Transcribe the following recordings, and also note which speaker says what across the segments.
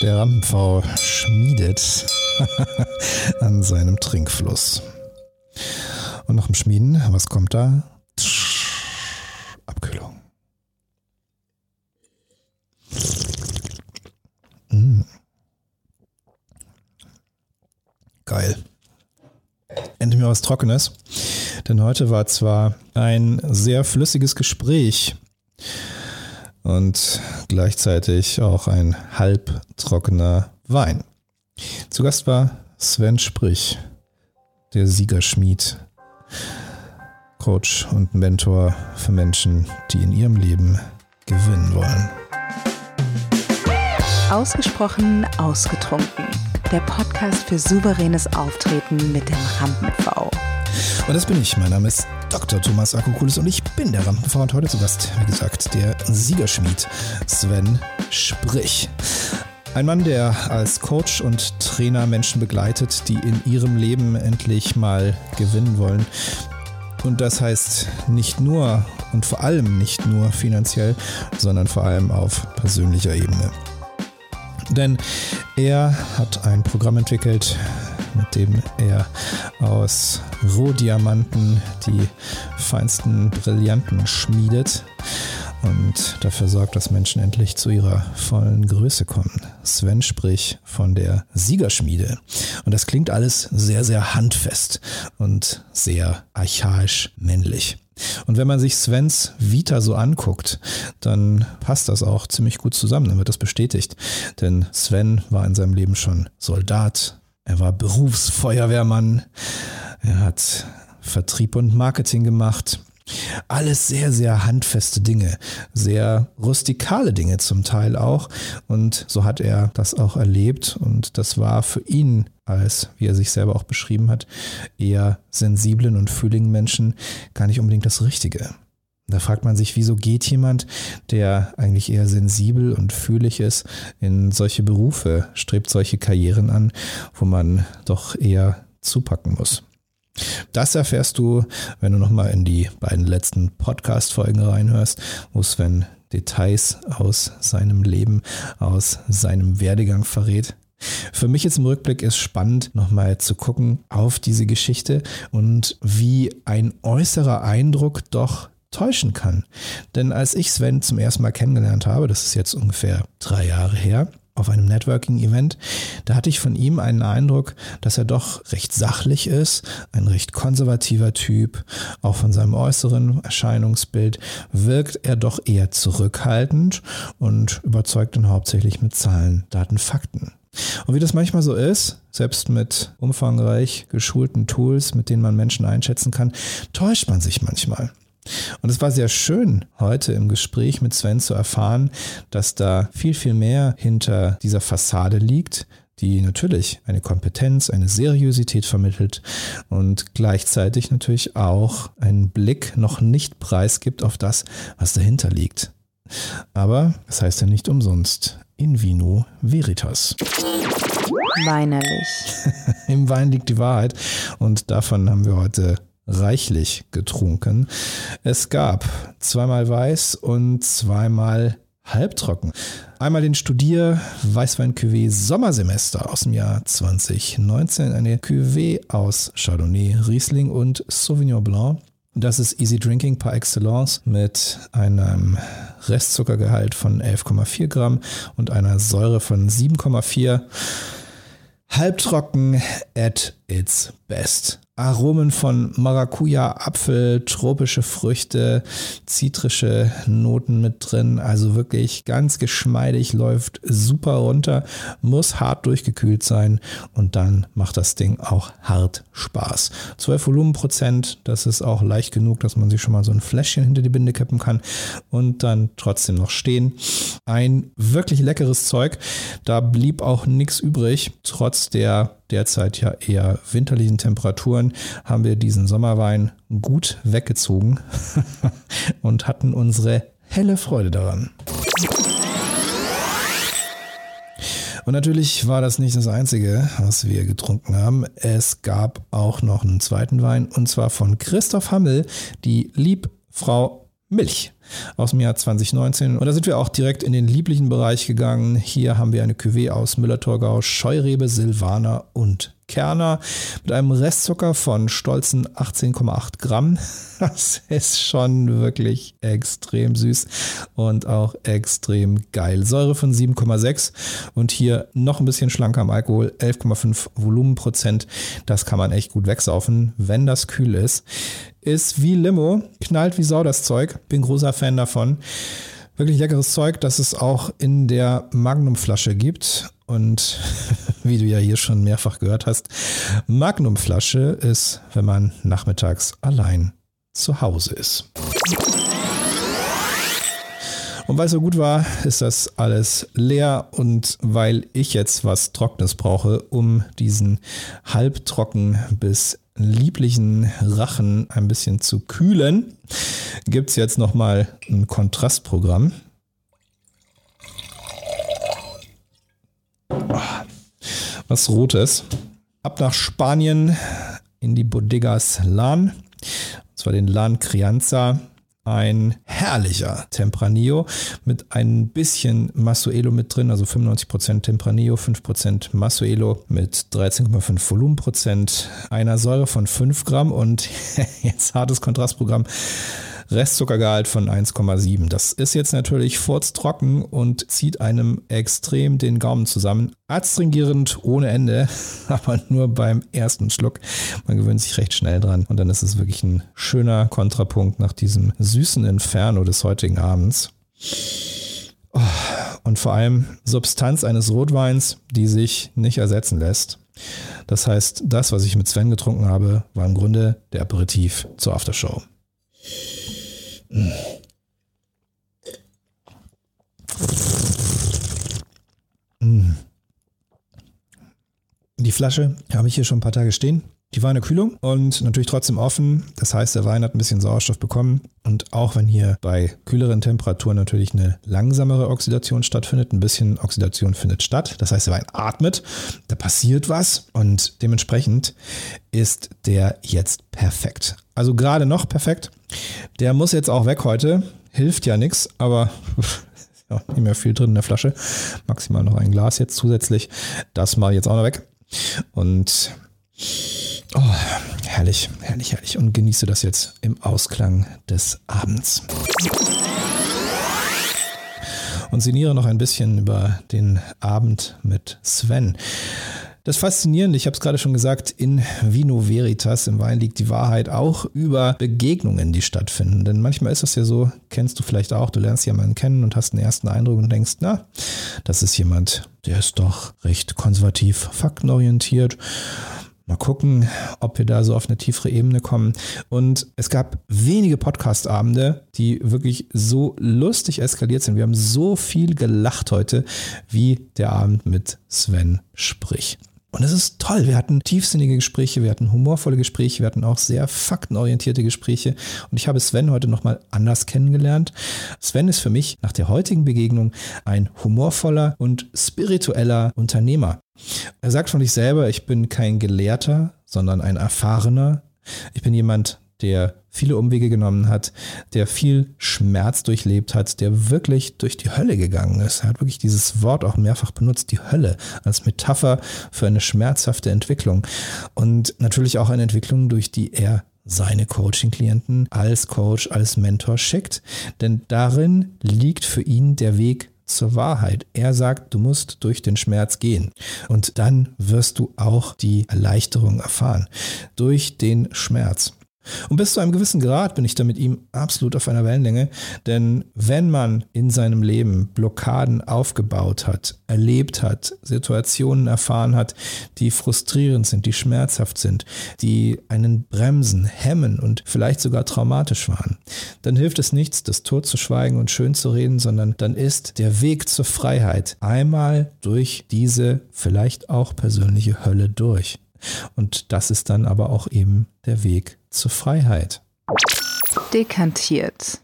Speaker 1: Der Rampenv schmiedet an seinem Trinkfluss. Und nach dem Schmieden, was kommt da? Abkühlung. Mm. Geil. Endlich mal was Trockenes. Denn heute war zwar ein sehr flüssiges Gespräch und gleichzeitig auch ein halbtrockener Wein. Zu Gast war Sven Sprich, der Siegerschmied, Coach und Mentor für Menschen, die in ihrem Leben gewinnen wollen.
Speaker 2: Ausgesprochen ausgetrunken. Der Podcast für souveränes Auftreten mit dem Rampen-V.
Speaker 1: Und das bin ich. Mein Name ist Dr. Thomas Akokulis und ich bin der Rampenfahrer und heute zu Gast, wie gesagt, der Siegerschmied Sven Sprich. Ein Mann, der als Coach und Trainer Menschen begleitet, die in ihrem Leben endlich mal gewinnen wollen. Und das heißt nicht nur und vor allem nicht nur finanziell, sondern vor allem auf persönlicher Ebene. Denn er hat ein Programm entwickelt, mit dem er aus Rohdiamanten die feinsten Brillanten schmiedet und dafür sorgt, dass Menschen endlich zu ihrer vollen Größe kommen. Sven spricht von der Siegerschmiede. Und das klingt alles sehr, sehr handfest und sehr archaisch männlich. Und wenn man sich Svens Vita so anguckt, dann passt das auch ziemlich gut zusammen, dann wird das bestätigt. Denn Sven war in seinem Leben schon Soldat, er war Berufsfeuerwehrmann, er hat Vertrieb und Marketing gemacht. Alles sehr, sehr handfeste Dinge, sehr rustikale Dinge zum Teil auch. Und so hat er das auch erlebt. Und das war für ihn als, wie er sich selber auch beschrieben hat, eher sensiblen und fühligen Menschen gar nicht unbedingt das Richtige. Da fragt man sich, wieso geht jemand, der eigentlich eher sensibel und fühlig ist, in solche Berufe, strebt solche Karrieren an, wo man doch eher zupacken muss. Das erfährst du, wenn du nochmal in die beiden letzten Podcast-Folgen reinhörst, wo Sven Details aus seinem Leben, aus seinem Werdegang verrät. Für mich jetzt im Rückblick ist spannend, nochmal zu gucken auf diese Geschichte und wie ein äußerer Eindruck doch täuschen kann. Denn als ich Sven zum ersten Mal kennengelernt habe, das ist jetzt ungefähr drei Jahre her, auf einem Networking-Event, da hatte ich von ihm einen Eindruck, dass er doch recht sachlich ist, ein recht konservativer Typ. Auch von seinem äußeren Erscheinungsbild wirkt er doch eher zurückhaltend und überzeugt ihn hauptsächlich mit Zahlen, Daten, Fakten. Und wie das manchmal so ist, selbst mit umfangreich geschulten Tools, mit denen man Menschen einschätzen kann, täuscht man sich manchmal. Und es war sehr schön, heute im Gespräch mit Sven zu erfahren, dass da viel, viel mehr hinter dieser Fassade liegt, die natürlich eine Kompetenz, eine Seriosität vermittelt und gleichzeitig natürlich auch einen Blick noch nicht preisgibt auf das, was dahinter liegt. Aber es heißt ja nicht umsonst in vino veritas.
Speaker 2: Weinerlich.
Speaker 1: Im Wein liegt die Wahrheit und davon haben wir heute reichlich getrunken. Es gab zweimal weiß und zweimal halbtrocken. Einmal den Studier Weißwein Cuvée Sommersemester aus dem Jahr 2019, eine Cuvée aus Chardonnay, Riesling und Sauvignon Blanc. Das ist Easy Drinking par excellence mit einem Restzuckergehalt von 11,4 Gramm und einer Säure von 7,4. Halbtrocken at its best. Aromen von Maracuja, Apfel, tropische Früchte, zitrische Noten mit drin. Also wirklich ganz geschmeidig, läuft super runter, muss hart durchgekühlt sein und dann macht das Ding auch hart Spaß. 12 Volumenprozent, das ist auch leicht genug, dass man sich schon mal so ein Fläschchen hinter die Binde kippen kann und dann trotzdem noch stehen. Ein wirklich leckeres Zeug. Da blieb auch nichts übrig, trotz der derzeit ja eher winterlichen Temperaturen haben wir diesen Sommerwein gut weggezogen und hatten unsere helle Freude daran. Und natürlich war das nicht das Einzige, was wir getrunken haben. Es gab auch noch einen zweiten Wein und zwar von Christoph Hammel, die Liebfrau Milch aus dem Jahr 2019. Und da sind wir auch direkt in den lieblichen Bereich gegangen. Hier haben wir eine Cuvée aus Müller-Thurgau, Scheurebe, Silvaner und Kerner mit einem Restzucker von stolzen 18,8 Gramm. Das ist schon wirklich extrem süß und auch extrem geil. Säure von 7,6 und hier noch ein bisschen schlanker am Alkohol, 11,5 Volumenprozent. Das kann man echt gut wegsaufen, wenn das kühl ist. Ist wie Limo, knallt wie Sau das Zeug. Bin großer Fan davon. Wirklich leckeres Zeug, das es auch in der Magnumflasche gibt. Und wie du ja hier schon mehrfach gehört hast, Magnumflasche ist, wenn man nachmittags allein zu Hause ist. Und weil es so gut war, ist das alles leer. Und weil ich jetzt was Trockenes brauche, um diesen halbtrocken bis lieblichen Rachen ein bisschen zu kühlen, gibt es jetzt nochmal ein Kontrastprogramm. Was Rotes. Ab nach Spanien in die Bodegas Lan. Und zwar den Lan Crianza. Ein herrlicher Tempranillo mit ein bisschen Masuelo mit drin, also 95% Tempranillo, 5% Masuelo mit 13,5 Volumenprozent, einer Säure von 5 Gramm und jetzt hartes Kontrastprogramm Restzuckergehalt von 1,7. Das ist jetzt natürlich furztrocken und zieht einem extrem den Gaumen zusammen. Adstringierend ohne Ende, aber nur beim ersten Schluck. Man gewöhnt sich recht schnell dran und dann ist es wirklich ein schöner Kontrapunkt nach diesem süßen Inferno des heutigen Abends. Oh, und vor allem Substanz eines Rotweins, die sich nicht ersetzen lässt. Das heißt, das, was ich mit Sven getrunken habe, war im Grunde der Aperitif zur Aftershow. Die Flasche habe ich hier schon ein paar Tage stehen. Die war in der Kühlung und natürlich trotzdem offen. Das heißt, der Wein hat ein bisschen Sauerstoff bekommen. Und auch wenn hier bei kühleren Temperaturen natürlich eine langsamere Oxidation stattfindet, ein bisschen Oxidation findet statt. Das heißt, der Wein atmet, da passiert was und dementsprechend ist der jetzt perfekt. Also gerade noch perfekt. Der muss jetzt auch weg heute. Hilft ja nichts, aber ja, nicht mehr viel drin in der Flasche. Maximal noch ein Glas jetzt zusätzlich. Das ich jetzt auch noch weg. Und oh, herrlich, herrlich, herrlich. Und genieße das jetzt im Ausklang des Abends. Und sinniere noch ein bisschen über den Abend mit Sven. Das Faszinierende, ich habe es gerade schon gesagt, in Vino Veritas, im Wein liegt die Wahrheit auch über Begegnungen, die stattfinden. Denn manchmal ist das ja so, kennst du vielleicht auch, du lernst jemanden kennen und hast einen ersten Eindruck und denkst, na, das ist jemand, der ist doch recht konservativ, faktenorientiert. Mal gucken, ob wir da so auf eine tiefere Ebene kommen. Und es gab wenige Podcast-Abende, die wirklich so lustig eskaliert sind. Wir haben so viel gelacht heute, wie der Abend mit Sven Sprich. Und es ist toll. Wir hatten tiefsinnige Gespräche, wir hatten humorvolle Gespräche, wir hatten auch sehr faktenorientierte Gespräche. Und ich habe Sven heute nochmal anders kennengelernt. Sven ist für mich nach der heutigen Begegnung ein humorvoller und spiritueller Unternehmer. Er sagt von sich selber, ich bin kein Gelehrter, sondern ein Erfahrener. Ich bin jemand, der viele Umwege genommen hat, der viel Schmerz durchlebt hat, der wirklich durch die Hölle gegangen ist. Er hat wirklich dieses Wort auch mehrfach benutzt, die Hölle, als Metapher für eine schmerzhafte Entwicklung. Und natürlich auch eine Entwicklung, durch die er seine Coaching-Klienten als Coach, als Mentor schickt. Denn darin liegt für ihn der Weg zur Wahrheit. Er sagt, du musst durch den Schmerz gehen. Und dann wirst du auch die Erleichterung erfahren. Durch den Schmerz. Und bis zu einem gewissen Grad bin ich da mit ihm absolut auf einer Wellenlänge, denn wenn man in seinem Leben Blockaden aufgebaut hat, erlebt hat, Situationen erfahren hat, die frustrierend sind, die schmerzhaft sind, die einen bremsen, hemmen und vielleicht sogar traumatisch waren, dann hilft es nichts, das tot zu schweigen und schön zu reden, sondern dann ist der Weg zur Freiheit einmal durch diese vielleicht auch persönliche Hölle durch. Und das ist dann aber auch eben der Weg zur Freiheit.
Speaker 2: Dekantiert.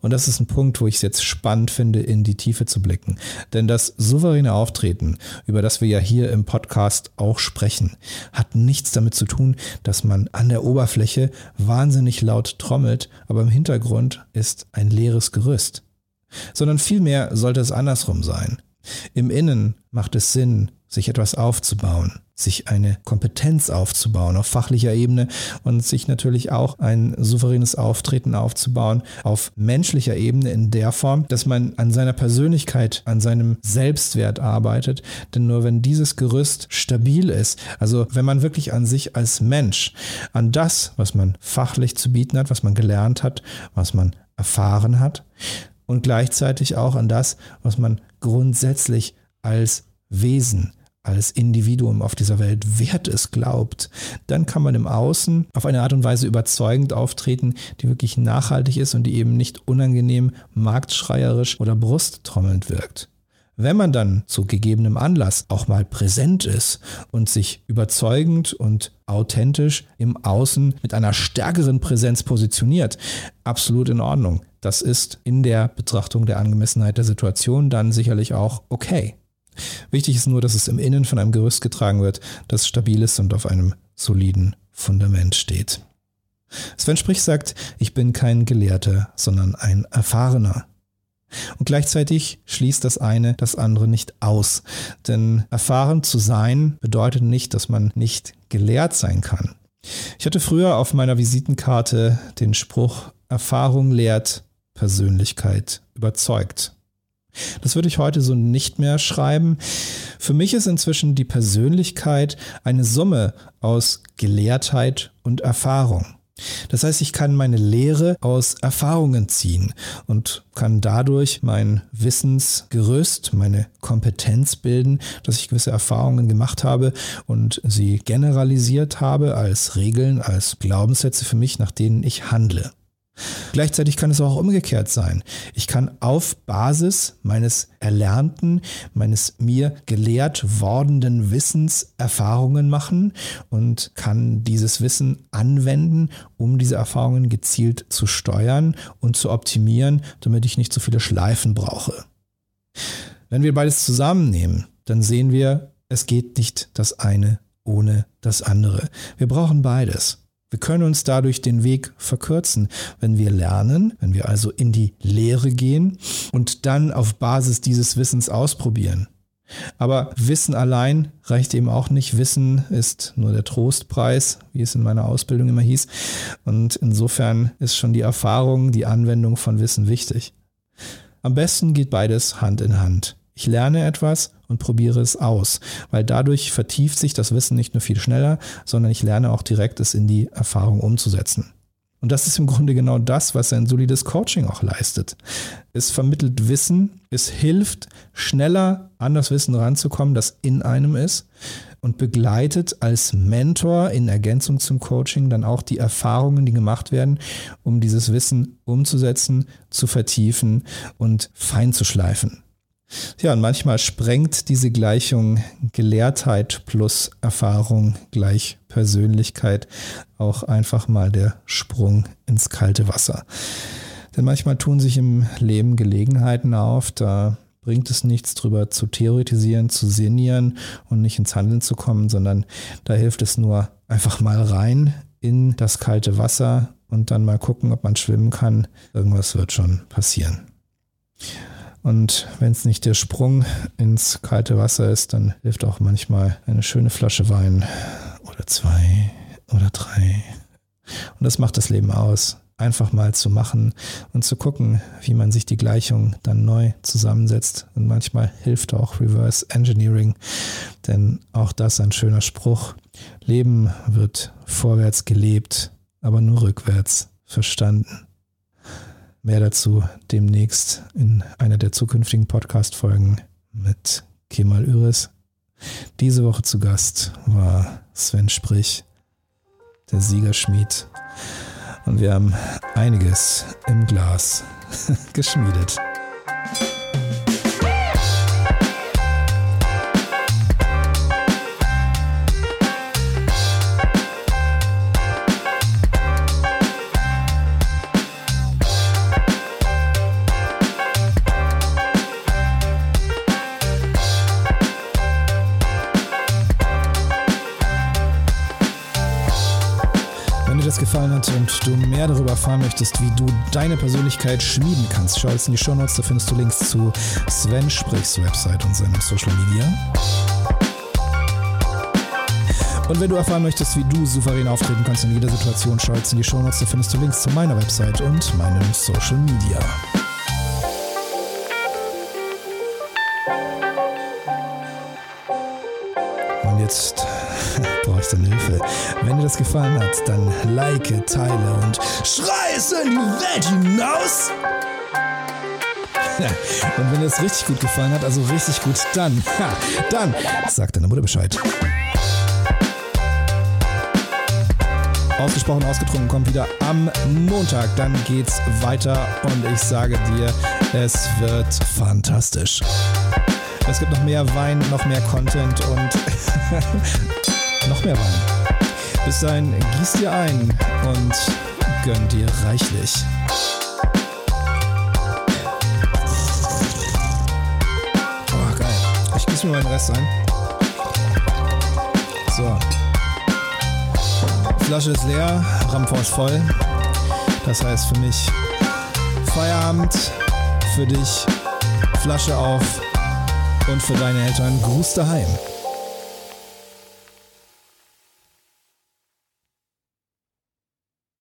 Speaker 1: Und das ist ein Punkt, wo ich es jetzt spannend finde, in die Tiefe zu blicken. Denn das souveräne Auftreten, über das wir ja hier im Podcast auch sprechen, hat nichts damit zu tun, dass man an der Oberfläche wahnsinnig laut trommelt, aber im Hintergrund ist ein leeres Gerüst. Sondern vielmehr sollte es andersrum sein. Im Innen macht es Sinn, sich etwas aufzubauen, sich eine Kompetenz aufzubauen auf fachlicher Ebene und sich natürlich auch ein souveränes Auftreten aufzubauen auf menschlicher Ebene in der Form, dass man an seiner Persönlichkeit, an seinem Selbstwert arbeitet. Denn nur wenn dieses Gerüst stabil ist, also wenn man wirklich an sich als Mensch, an das, was man fachlich zu bieten hat, was man gelernt hat, was man erfahren hat und gleichzeitig auch an das, was man grundsätzlich als Wesen, als Individuum auf dieser Welt wert es glaubt, dann kann man im Außen auf eine Art und Weise überzeugend auftreten, die wirklich nachhaltig ist und die eben nicht unangenehm, marktschreierisch oder brusttrommelnd wirkt. Wenn man dann zu gegebenem Anlass auch mal präsent ist und sich überzeugend und authentisch im Außen mit einer stärkeren Präsenz positioniert, absolut in Ordnung. Das ist in der Betrachtung der Angemessenheit der Situation dann sicherlich auch okay. Wichtig ist nur, dass es im Innen von einem Gerüst getragen wird, das stabil ist und auf einem soliden Fundament steht. Sven Sprich sagt, ich bin kein Gelehrter, sondern ein Erfahrener. Und gleichzeitig schließt das eine das andere nicht aus. Denn erfahren zu sein bedeutet nicht, dass man nicht gelehrt sein kann. Ich hatte früher auf meiner Visitenkarte den Spruch, Erfahrung lehrt, Persönlichkeit überzeugt. Das würde ich heute so nicht mehr schreiben. Für mich ist inzwischen die Persönlichkeit eine Summe aus Gelehrtheit und Erfahrung. Das heißt, ich kann meine Lehre aus Erfahrungen ziehen und kann dadurch mein Wissensgerüst, meine Kompetenz bilden, dass ich gewisse Erfahrungen gemacht habe und sie generalisiert habe als Regeln, als Glaubenssätze für mich, nach denen ich handle. Gleichzeitig kann es auch umgekehrt sein. Ich kann auf Basis meines erlernten, meines mir gelehrt wordenden Wissens Erfahrungen machen und kann dieses Wissen anwenden, um diese Erfahrungen gezielt zu steuern und zu optimieren, damit ich nicht so viele Schleifen brauche. Wenn wir beides zusammennehmen, dann sehen wir, es geht nicht das eine ohne das andere. Wir brauchen beides. Wir können uns dadurch den Weg verkürzen, wenn wir lernen, wenn wir also in die Lehre gehen und dann auf Basis dieses Wissens ausprobieren. Aber Wissen allein reicht eben auch nicht. Wissen ist nur der Trostpreis, wie es in meiner Ausbildung immer hieß. Und insofern ist schon die Erfahrung, die Anwendung von Wissen wichtig. Am besten geht beides Hand in Hand. Ich lerne etwas und probiere es aus, weil dadurch vertieft sich das Wissen nicht nur viel schneller, sondern ich lerne auch direkt es in die Erfahrung umzusetzen. Und das ist im Grunde genau das, was ein solides Coaching auch leistet. Es vermittelt Wissen, es hilft, schneller an das Wissen ranzukommen, das in einem ist und begleitet als Mentor in Ergänzung zum Coaching dann auch die Erfahrungen, die gemacht werden, um dieses Wissen umzusetzen, zu vertiefen und fein zu schleifen. Ja, und manchmal sprengt diese Gleichung Gelehrtheit plus Erfahrung gleich Persönlichkeit auch einfach mal der Sprung ins kalte Wasser. Denn manchmal tun sich im Leben Gelegenheiten auf, da bringt es nichts drüber zu theoretisieren, zu sinnieren und nicht ins Handeln zu kommen, sondern da hilft es nur einfach mal rein in das kalte Wasser und dann mal gucken, ob man schwimmen kann. Irgendwas wird schon passieren. Und wenn es nicht der Sprung ins kalte Wasser ist, dann hilft auch manchmal eine schöne Flasche Wein oder zwei oder drei. Und das macht das Leben aus. Einfach mal zu machen und zu gucken, wie man sich die Gleichung dann neu zusammensetzt. Und manchmal hilft auch Reverse Engineering, denn auch das ein schöner Spruch. Leben wird vorwärts gelebt, aber nur rückwärts verstanden. Mehr dazu demnächst in einer der zukünftigen Podcast-Folgen mit Kemal Üres. Diese Woche zu Gast war Sven Sprich, der Siegerschmied. Und wir haben einiges im Glas geschmiedet. Gefallen hat und du mehr darüber erfahren möchtest, wie du deine Persönlichkeit schmieden kannst, schau jetzt in die Show Notes, da findest du Links zu Sven Sprichs Website und seinem Social Media. Und wenn du erfahren möchtest, wie du souverän auftreten kannst in jeder Situation, schau jetzt in die Show Notes, da findest du Links zu meiner Website und meinem Social Media. Und jetzt deine Hilfe. Wenn dir das gefallen hat, dann like, teile und schrei es in die Welt hinaus! Und wenn dir das richtig gut gefallen hat, also richtig gut, dann, dann sag deiner Mutter Bescheid. Ausgesprochen ausgetrunken kommt wieder am Montag. Dann geht's weiter und ich sage dir, es wird fantastisch. Es gibt noch mehr Wein, noch mehr Content und noch mehr Wein. Bis dahin, gieß dir ein und gönn dir reichlich. Oh, geil. Ich gieße mir meinen Rest ein. So. Flasche ist leer, Rampfort ist voll. Das heißt für mich Feierabend, für dich Flasche auf und für deine Eltern Gruß daheim.